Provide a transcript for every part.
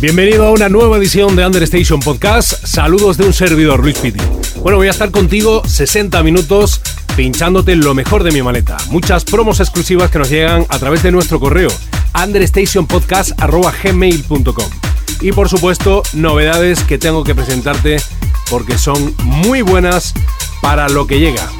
Bienvenido a una nueva edición de Understation Podcast. Saludos de un servidor, Luis Piti. Bueno, voy a estar contigo 60 minutos pinchándote lo mejor de mi maleta. Muchas promos exclusivas que nos llegan a través de nuestro correo understationpodcast.gmail.com Y por supuesto, novedades que tengo que presentarte porque son muy buenas para lo que llega.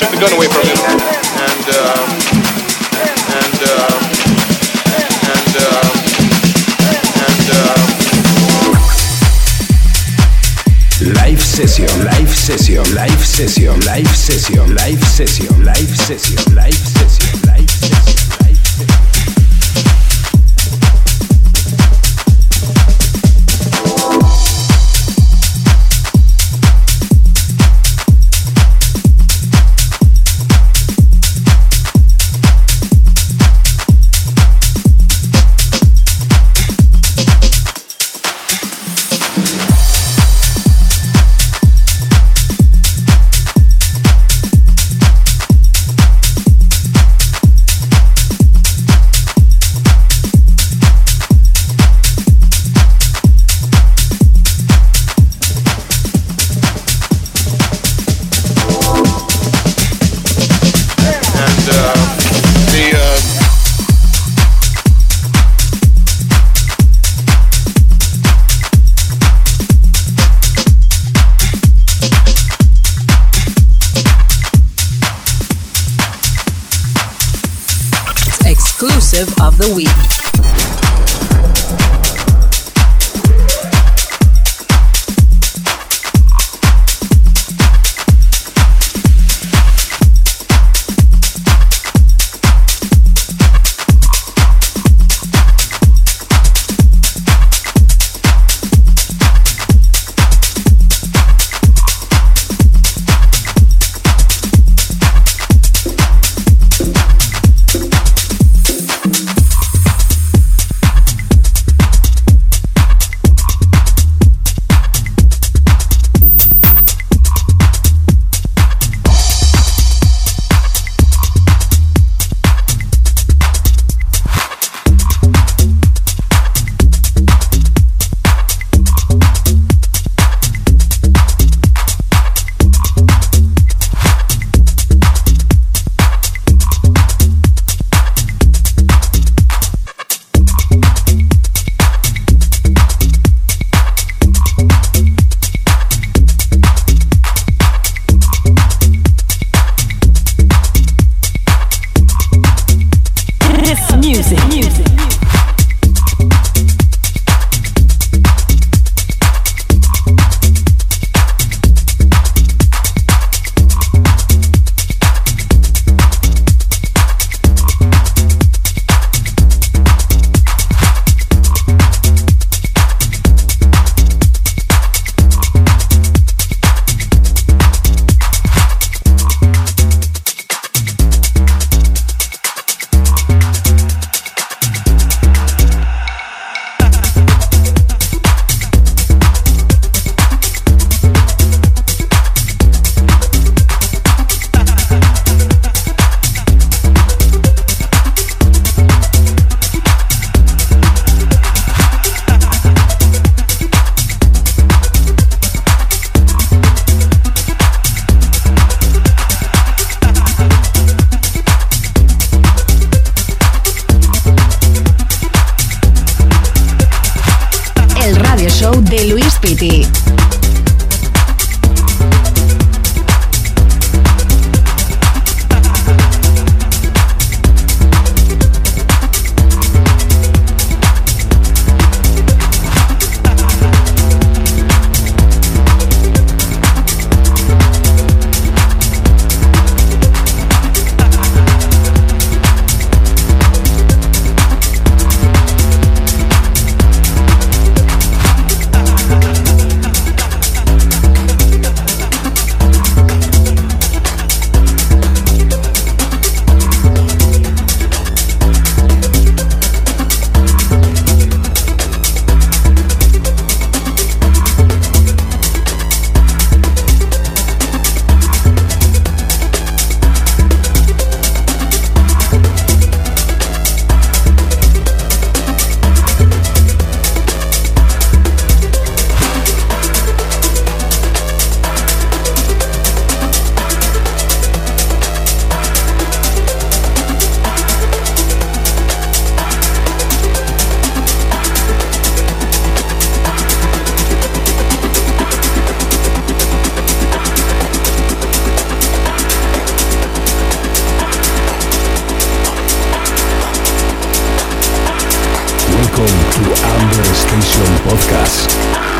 Let's the gun away. Amber Station Podcast.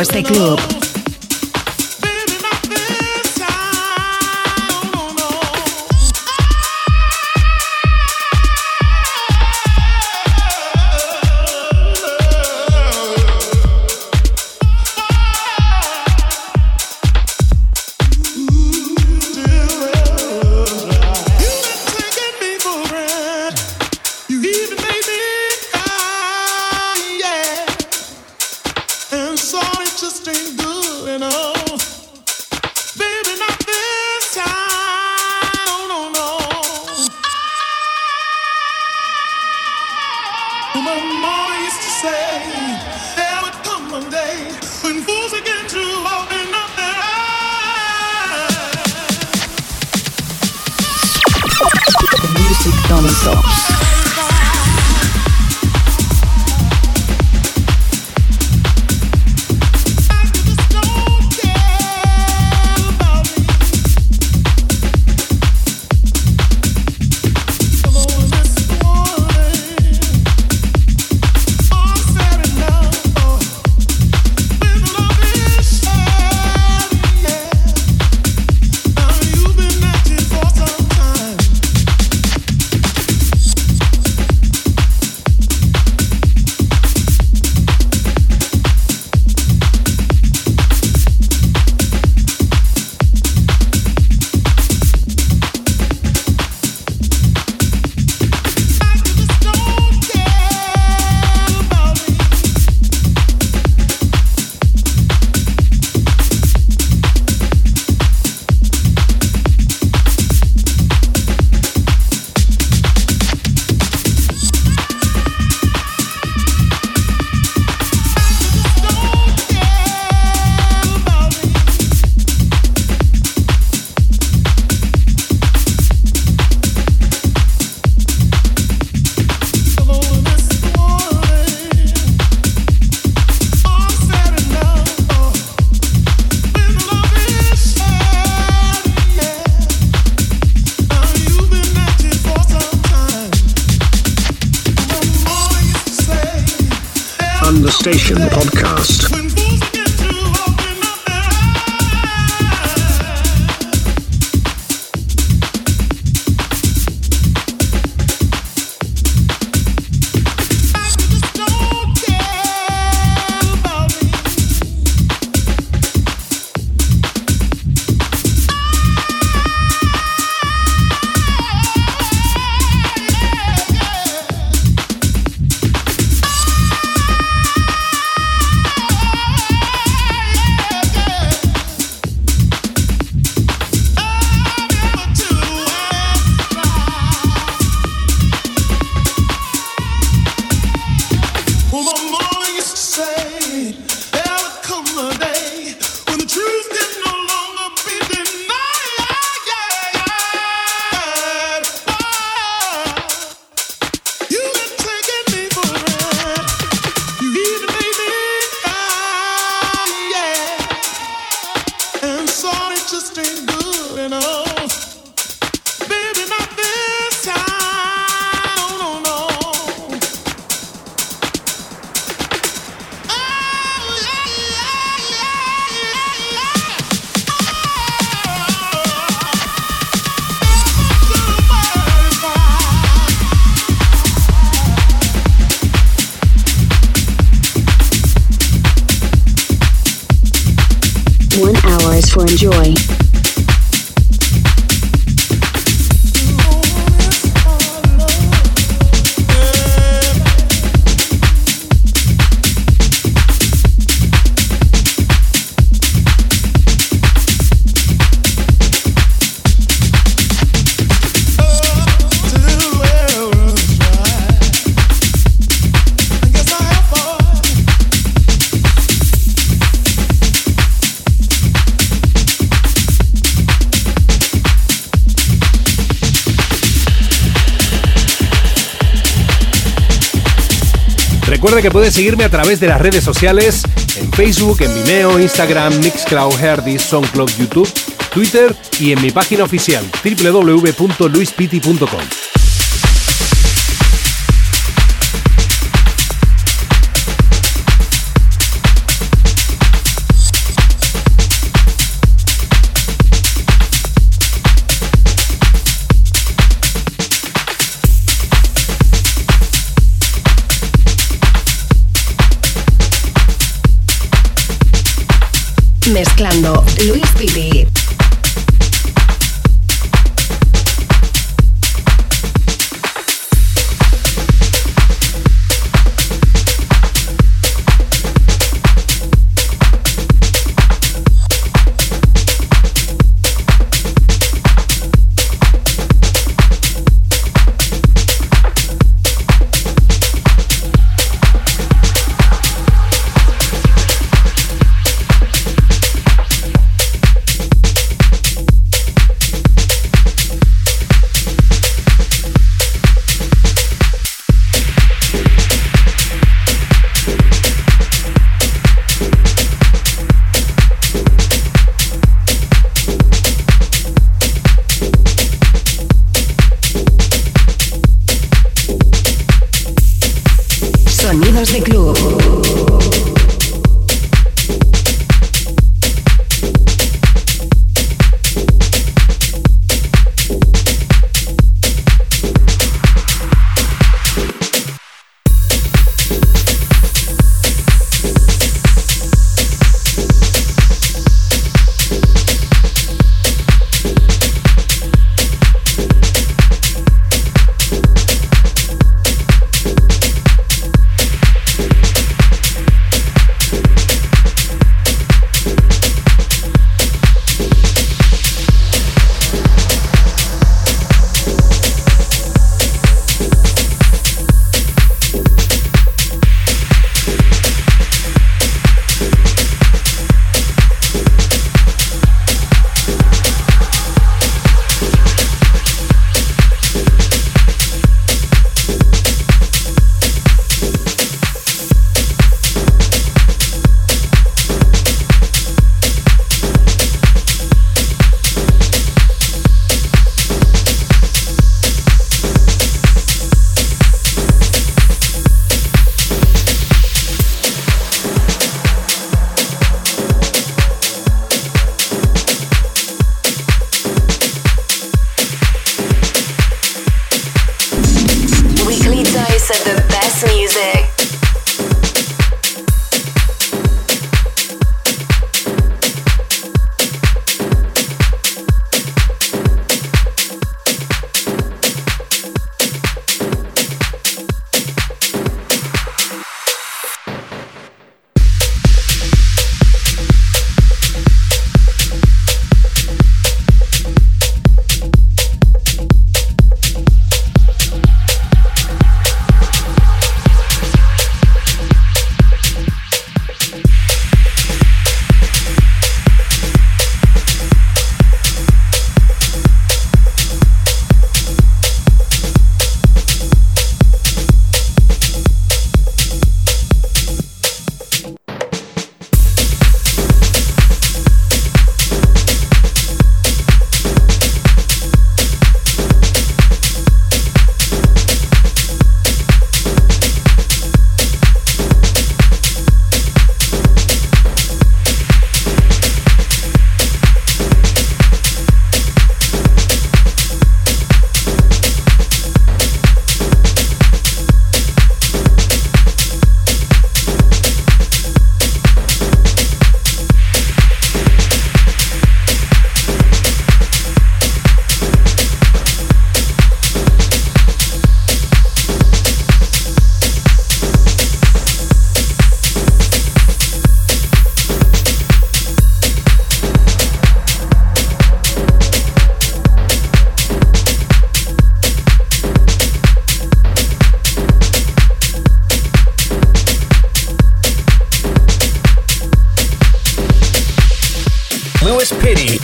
Este club. Que puedes seguirme a través de las redes sociales, en Facebook, en Vimeo, Instagram, Mixcloud, Herdis, SoundCloud, YouTube, Twitter y en mi página oficial www.luispiti.com.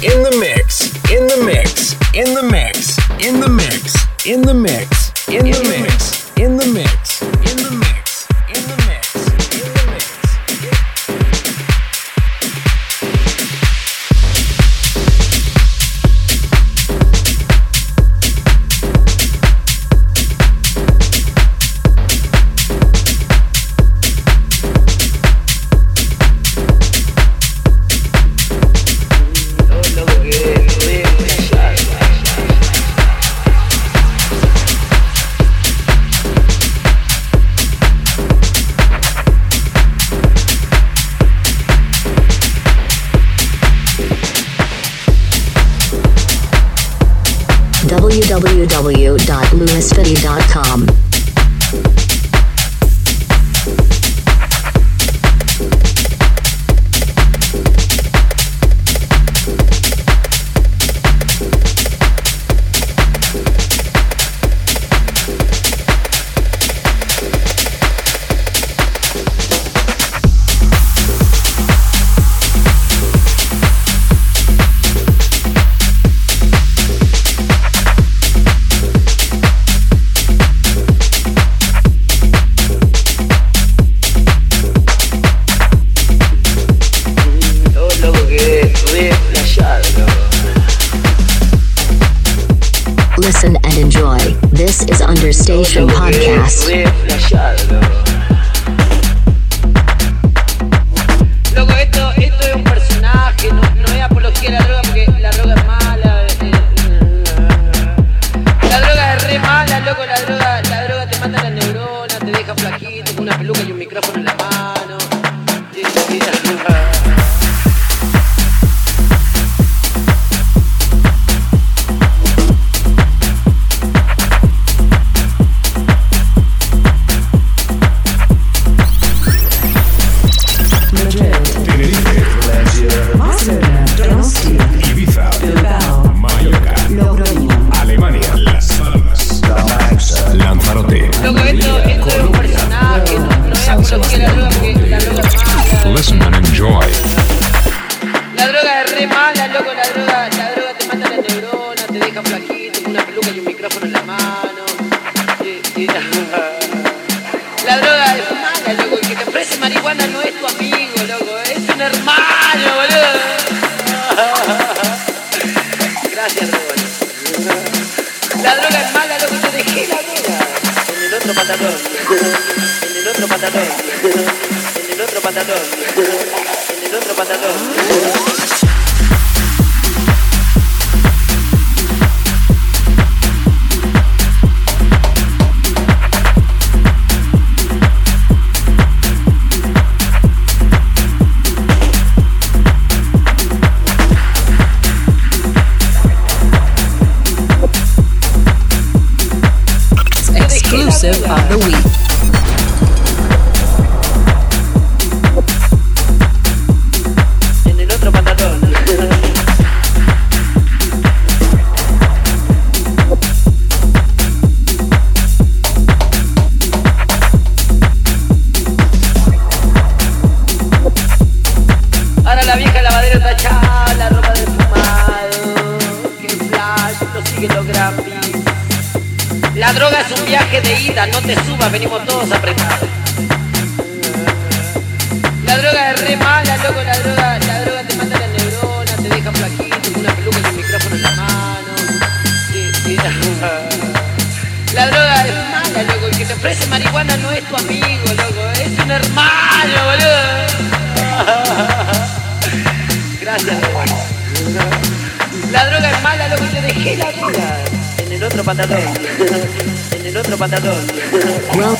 in the inside of know.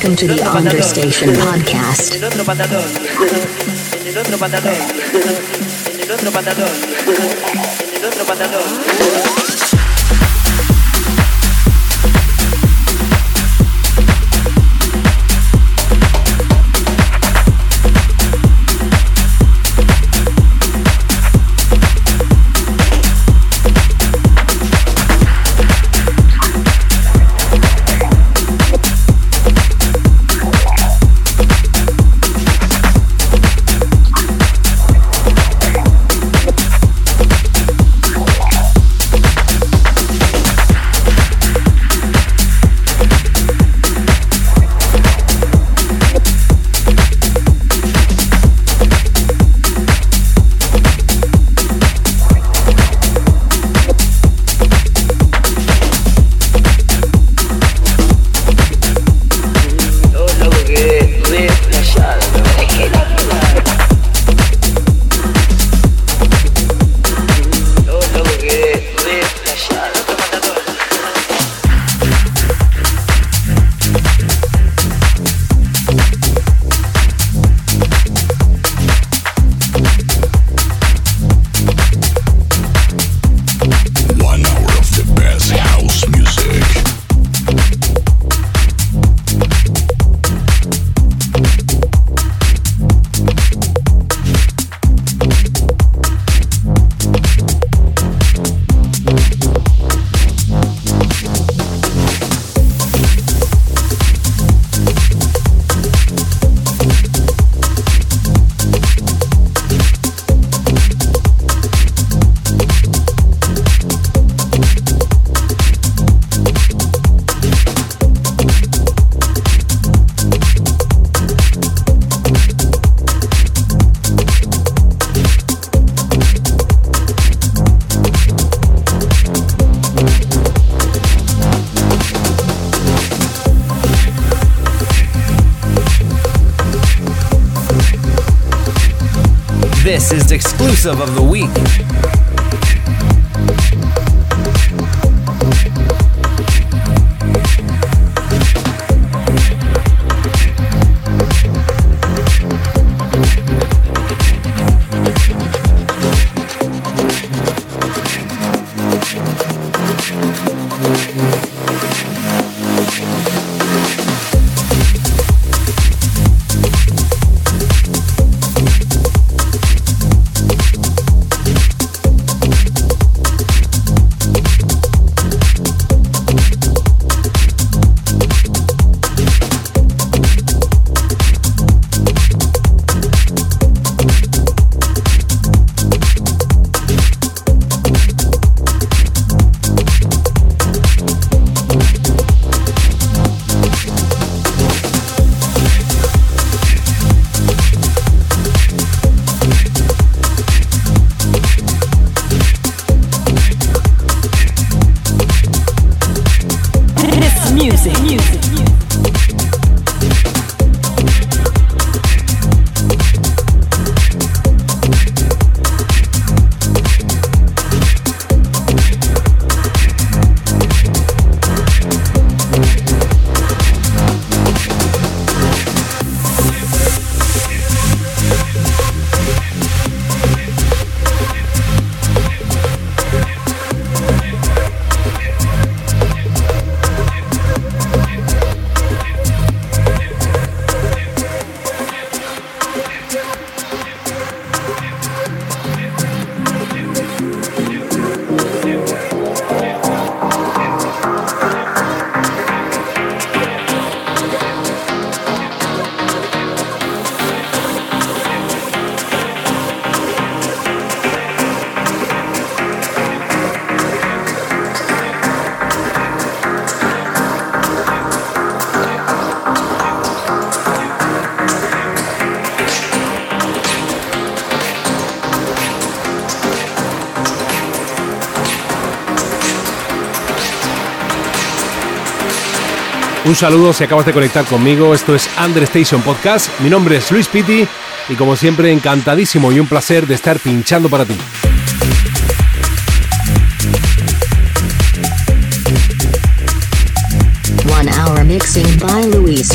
Welcome to the Understation Podcast. Of the Un saludo si acabas de conectar conmigo. Esto es Understation Podcast. Mi nombre es Luis Pitti y como siempre encantadísimo y un placer de estar pinchando para ti. One hour mixing by Luis.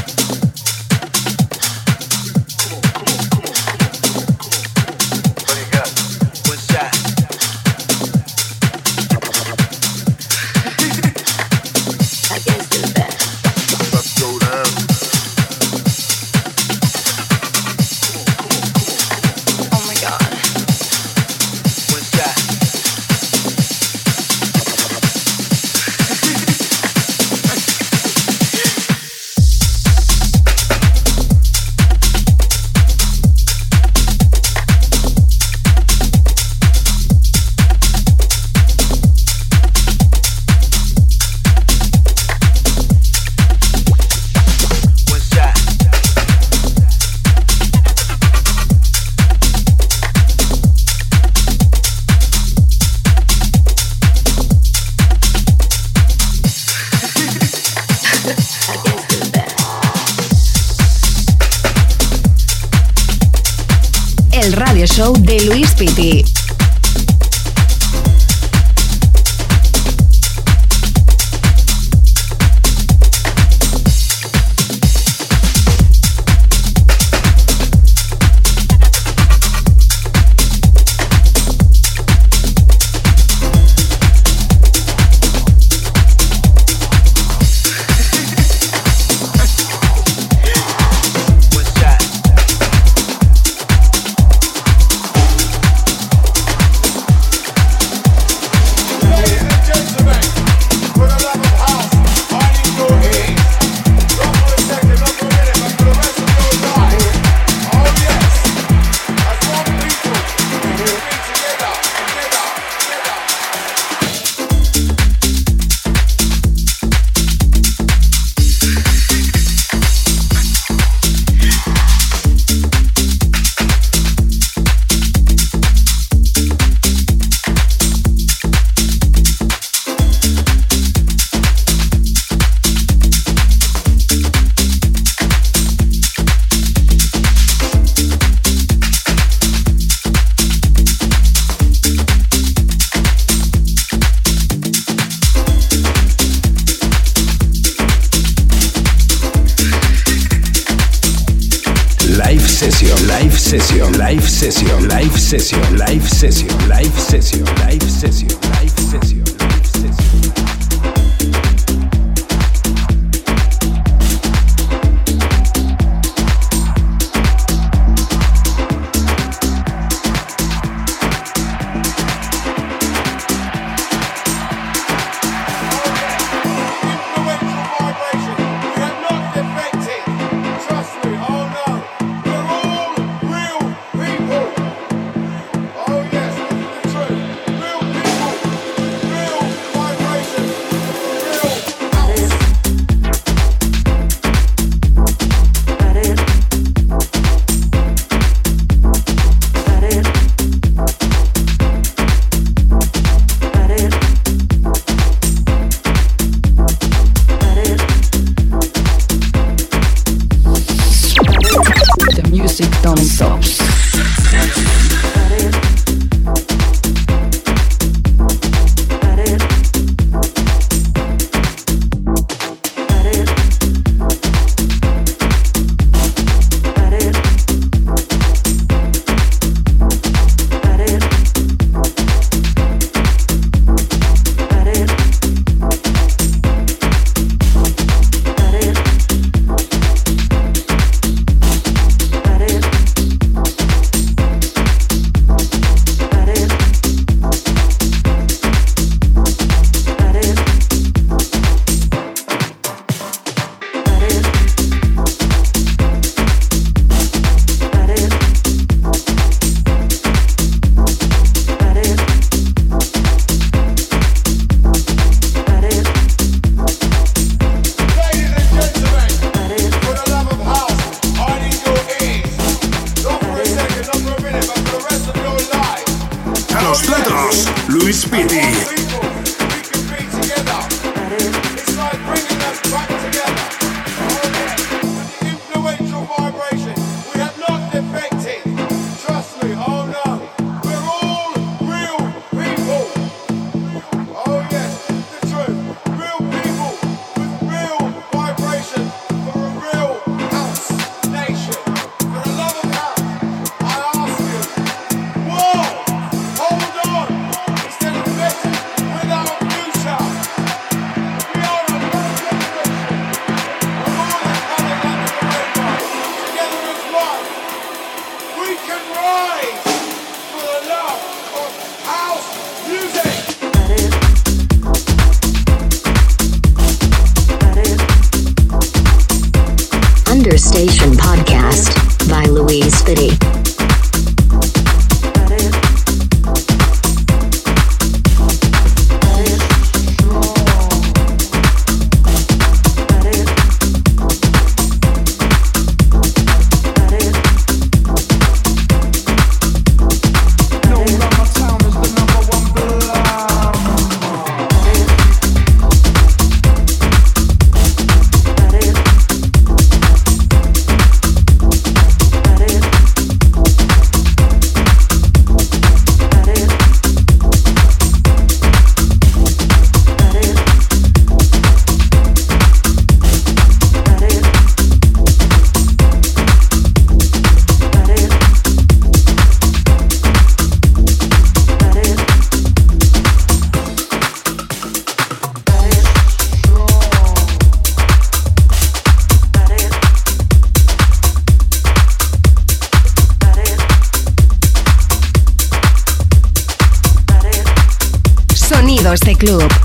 Club.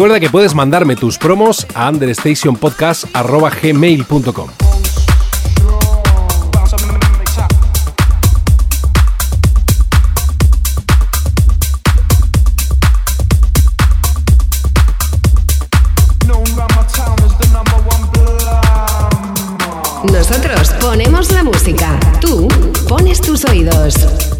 Recuerda que puedes mandarme tus promos a understationpodcast.gmail.com Nosotros ponemos la música, tú pones tus oídos.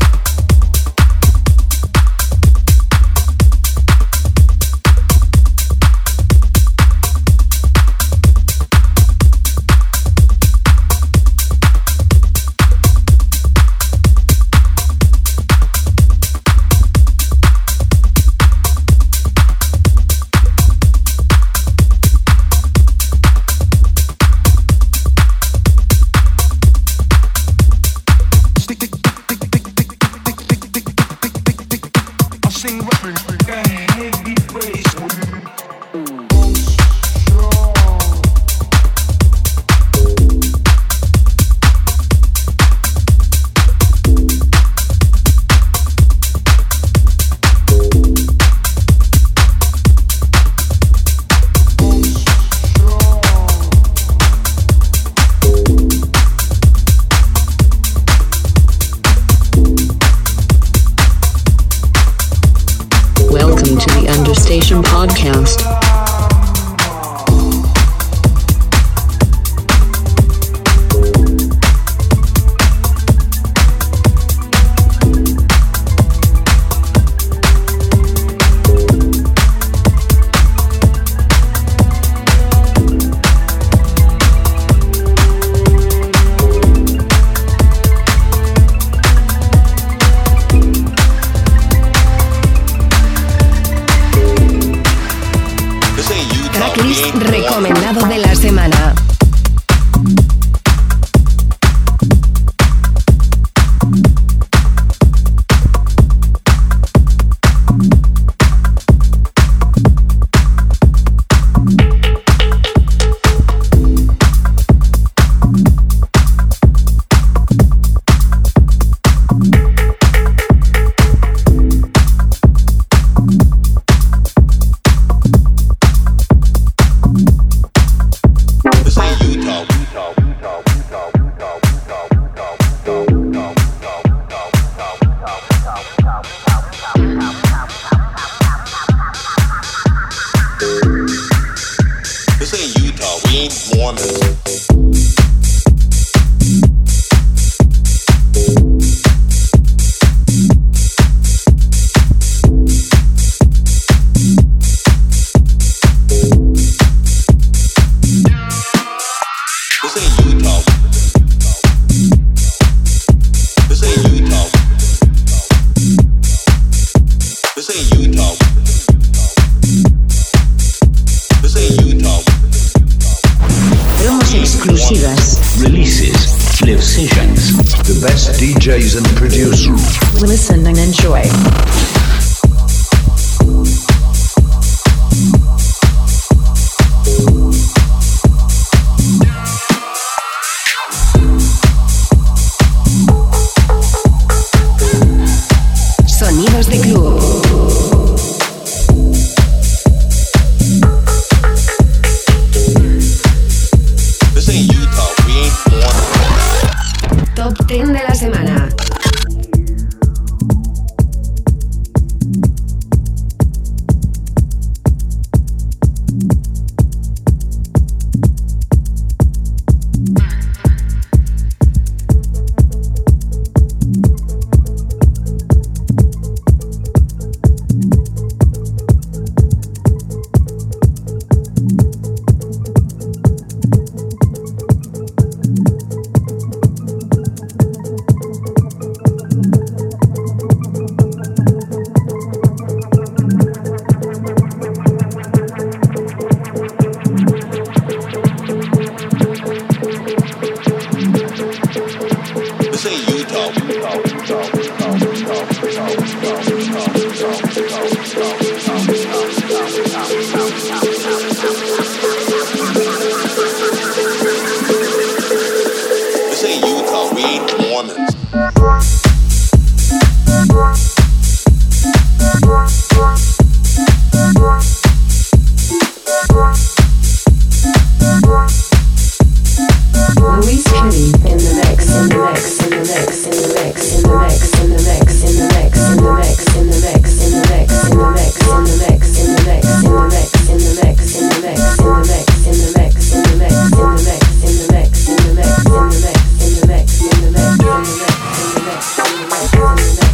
my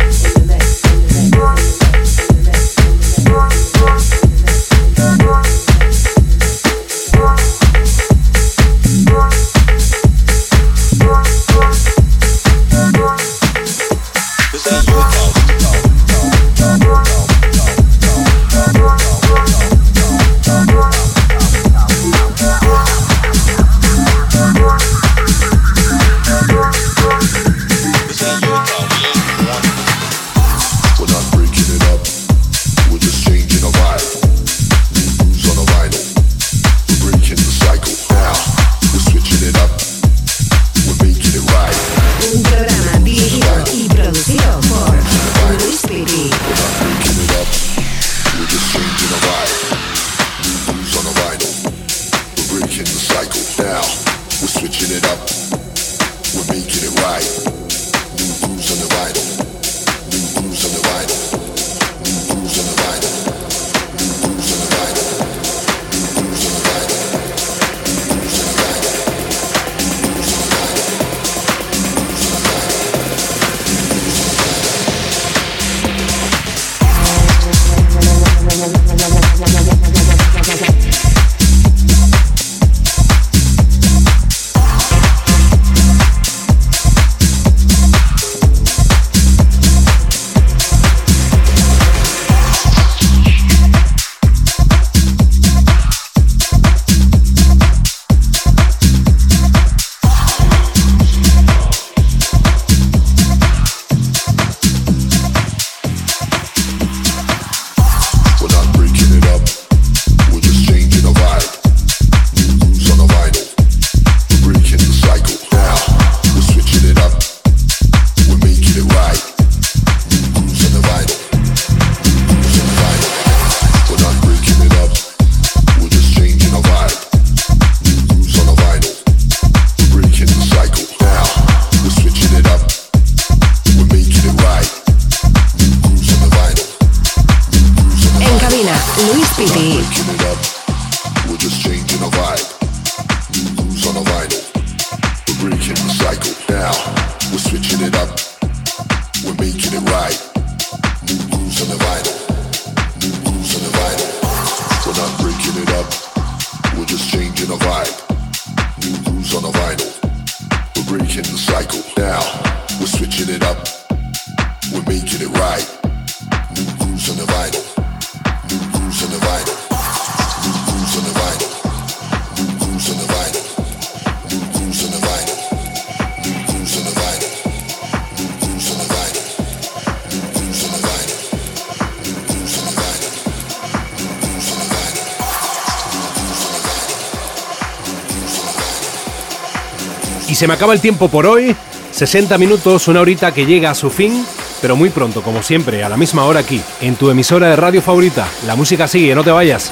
se me acaba el tiempo por hoy. 60 minutos, una horita que llega a su fin, pero muy pronto, como siempre, a la misma hora aquí, en tu emisora de radio favorita. La música sigue, no te vayas.